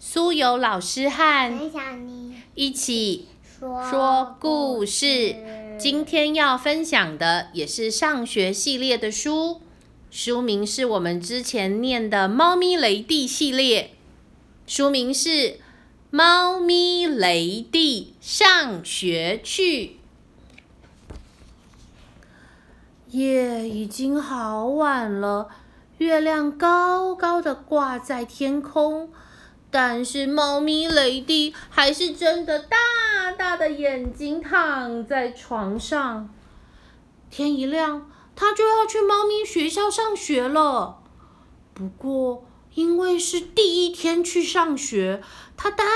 苏有老师和一起说说故事。今天要分享的也是上学系列的书，书名是我们之前念的《猫咪雷蒂》系列，书名是《猫咪雷蒂上学去》。夜已经好晚了，月亮高高的挂在天空，但是猫咪雷迪还是睁着大大的眼睛躺在床上。天一亮，它就要去猫咪学校上学了。不过，因为是第一天去上学，它担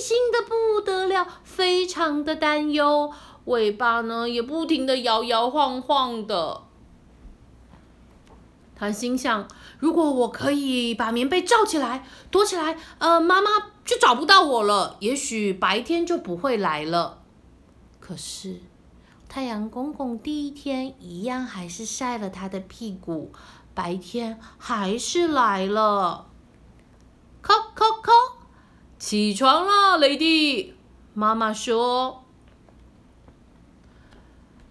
心的不得了，非常的担忧。尾巴呢也不停的摇摇晃晃的。他心想：如果我可以把棉被罩起来，躲起来，呃，妈妈就找不到我了，也许白天就不会来了。可是，太阳公公第一天一样还是晒了他的屁股，白天还是来了。叩叩叩，起床了，雷迪。妈妈说。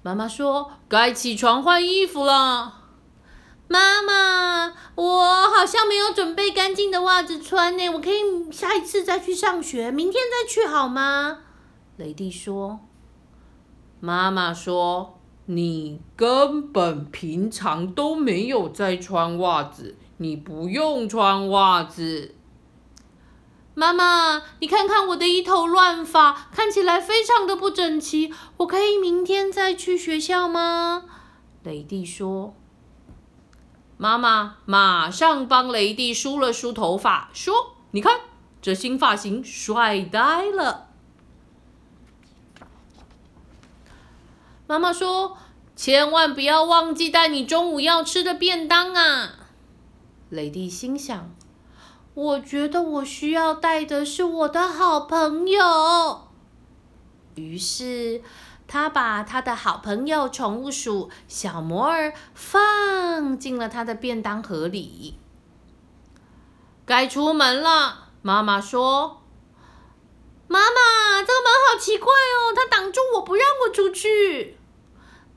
妈妈说：“该起床换衣服了。”妈妈，我好像没有准备干净的袜子穿呢，我可以下一次再去上学，明天再去好吗？雷蒂说。妈妈说：“你根本平常都没有在穿袜子，你不用穿袜子。”妈妈，你看看我的一头乱发，看起来非常的不整齐。我可以明天再去学校吗？雷蒂说。妈妈马上帮雷蒂梳了梳头发，说：“你看，这新发型帅呆了。”妈妈说：“千万不要忘记带你中午要吃的便当啊！”雷蒂心想。我觉得我需要带的是我的好朋友。于是，他把他的好朋友宠物鼠小摩尔放进了他的便当盒里。该出门了，妈妈说：“妈妈，这个门好奇怪哦，它挡住我不让我出去。”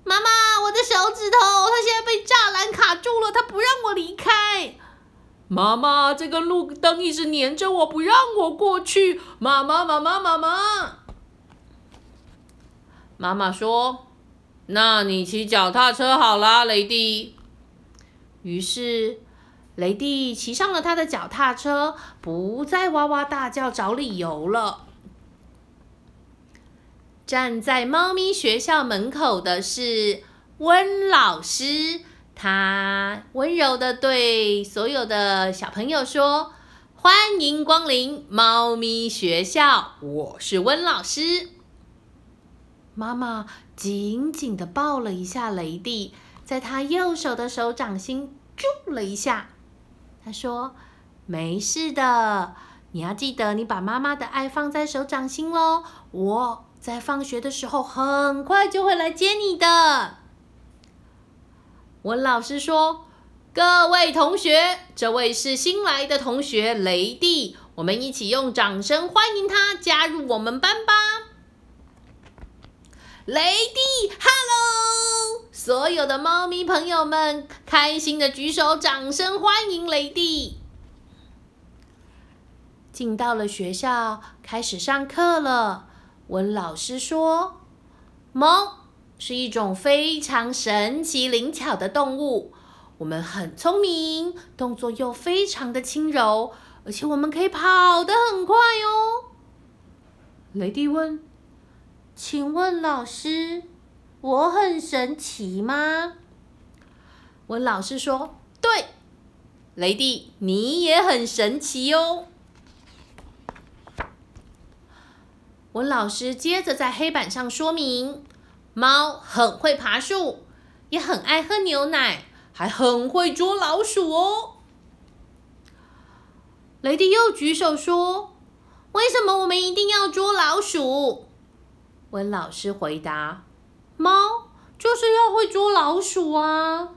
妈妈，我的手指头，它现在被栅栏卡住了，它不让我离开。妈妈，这个路灯一直粘着我，不让我过去。妈妈，妈妈，妈妈。妈妈说：“那你骑脚踏车好啦，雷蒂。”于是，雷蒂骑上了他的脚踏车，不再哇哇大叫找理由了。站在猫咪学校门口的是温老师。他温柔的对所有的小朋友说：“欢迎光临猫咪学校，我是温老师。”妈妈紧紧的抱了一下雷蒂，在他右手的手掌心住了一下。他说：“没事的，你要记得，你把妈妈的爱放在手掌心喽。我在放学的时候很快就会来接你的。”温老师说：“各位同学，这位是新来的同学雷蒂，我们一起用掌声欢迎他加入我们班吧。”雷蒂，Hello！所有的猫咪朋友们开心的举手，掌声欢迎雷蒂。进到了学校，开始上课了。文老师说：“猫。”是一种非常神奇灵巧的动物。我们很聪明，动作又非常的轻柔，而且我们可以跑得很快哦。雷蒂问：“请问老师，我很神奇吗？”温老师说：“对，雷迪，你也很神奇哦。”温老师接着在黑板上说明。猫很会爬树，也很爱喝牛奶，还很会捉老鼠哦。雷迪又举手说：“为什么我们一定要捉老鼠？”温老师回答：“猫就是要会捉老鼠啊。”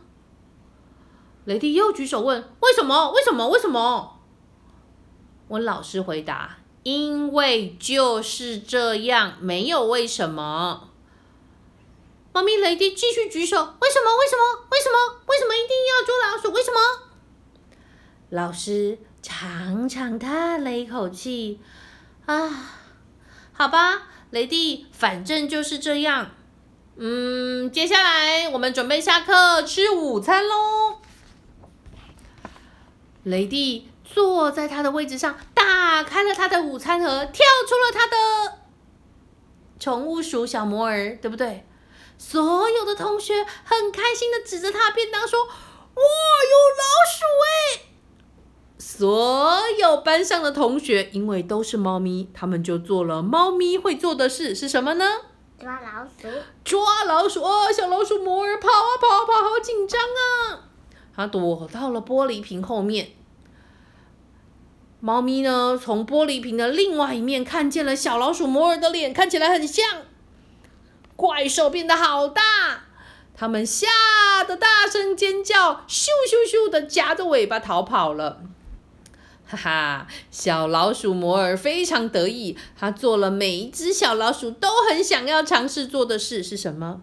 雷迪又举手问：“为什么？为什么？为什么？”温老师回答：“因为就是这样，没有为什么。”猫咪雷迪继续举手：“为什么？为什么？为什么？为什么一定要捉老鼠？为什么？”老师长长叹了一口气：“啊，好吧，雷迪，反正就是这样。嗯，接下来我们准备下课吃午餐喽。”雷迪坐在他的位置上，打开了他的午餐盒，跳出了他的宠物鼠小摩尔，对不对？所有的同学很开心的指着他便当说：“哇，有老鼠哎！”所有班上的同学因为都是猫咪，他们就做了猫咪会做的事，是什么呢？抓老鼠。抓老鼠哦！小老鼠摩尔跑啊跑啊跑，好紧张啊！他躲到了玻璃瓶后面。猫咪呢，从玻璃瓶的另外一面看见了小老鼠摩尔的脸，看起来很像。怪兽变得好大，他们吓得大声尖叫，咻咻咻的夹着尾巴逃跑了。哈哈，小老鼠摩尔非常得意，他做了每一只小老鼠都很想要尝试做的事，是什么？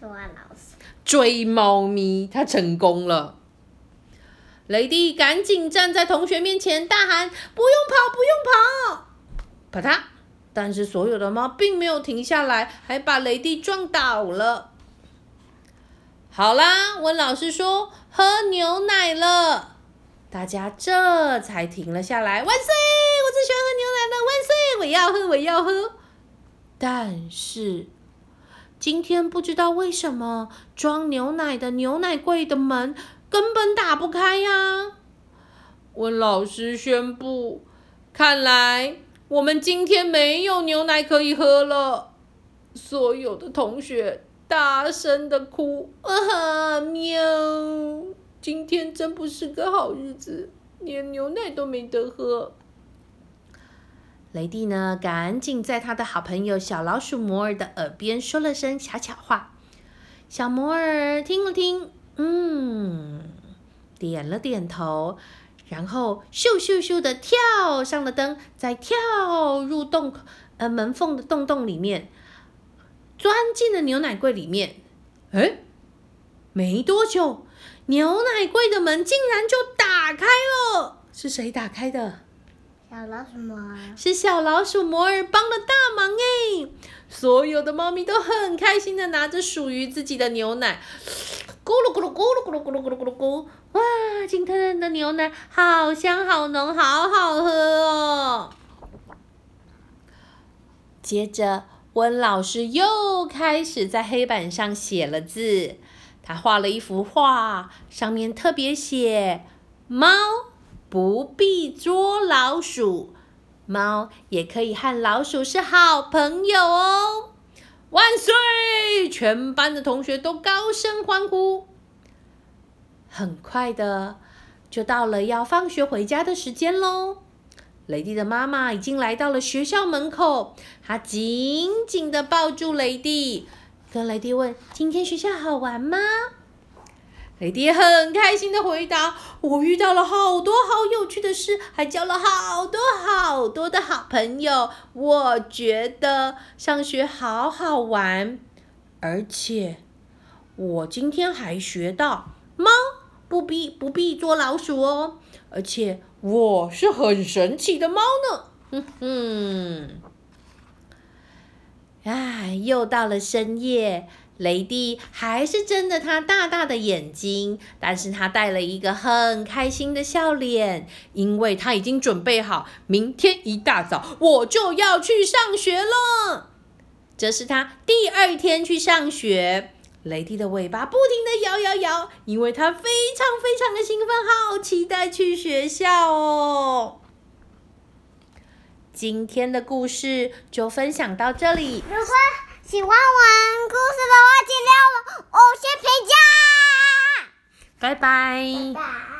抓老鼠。追猫咪，他成功了。雷迪赶紧站在同学面前大喊：“不用跑，不用跑！”啪嗒。但是所有的猫并没有停下来，还把雷迪撞倒了。好啦，温老师说喝牛奶了，大家这才停了下来。万岁！我最喜欢喝牛奶了，万岁！我要喝，我要喝。但是今天不知道为什么装牛奶的牛奶柜的门根本打不开呀。温老师宣布，看来。我们今天没有牛奶可以喝了，所有的同学大声的哭啊哈！喵！今天真不是个好日子，连牛奶都没得喝。雷蒂呢，赶紧在他的好朋友小老鼠摩尔的耳边说了声悄悄话。小摩尔听了听，嗯，点了点头。然后咻咻咻的跳上了灯，再跳入洞呃门缝的洞洞里面，钻进了牛奶柜里面。哎，没多久，牛奶柜的门竟然就打开了。是谁打开的？小老鼠摩尔。是小老鼠摩尔帮了大忙哎！所有的猫咪都很开心的拿着属于自己的牛奶。咕噜咕噜咕噜咕噜咕噜咕噜咕噜咕！哇，今天的牛奶好香好浓，好好喝哦！接着，温老师又开始在黑板上写了字。他画了一幅画，上面特别写：“猫不必捉老鼠，猫也可以和老鼠是好朋友哦。”万岁！全班的同学都高声欢呼。很快的，就到了要放学回家的时间喽。雷蒂的妈妈已经来到了学校门口，她紧紧的抱住雷蒂，雷迪问：“今天学校好玩吗？”雷迪很开心的回答：“我遇到了好多好有趣的事，还交了好多好多的好朋友。我觉得上学好好玩，而且我今天还学到猫。”不必不必捉老鼠哦，而且我是很神奇的猫呢。哼哼，哎，又到了深夜，雷蒂还是睁着他大大的眼睛，但是他带了一个很开心的笑脸，因为他已经准备好，明天一大早我就要去上学了。这是他第二天去上学。雷迪的尾巴不停的摇摇摇，因为他非常非常的兴奋，好期待去学校哦。今天的故事就分享到这里。如果喜欢我们故事的话，请留五星评价。拜拜。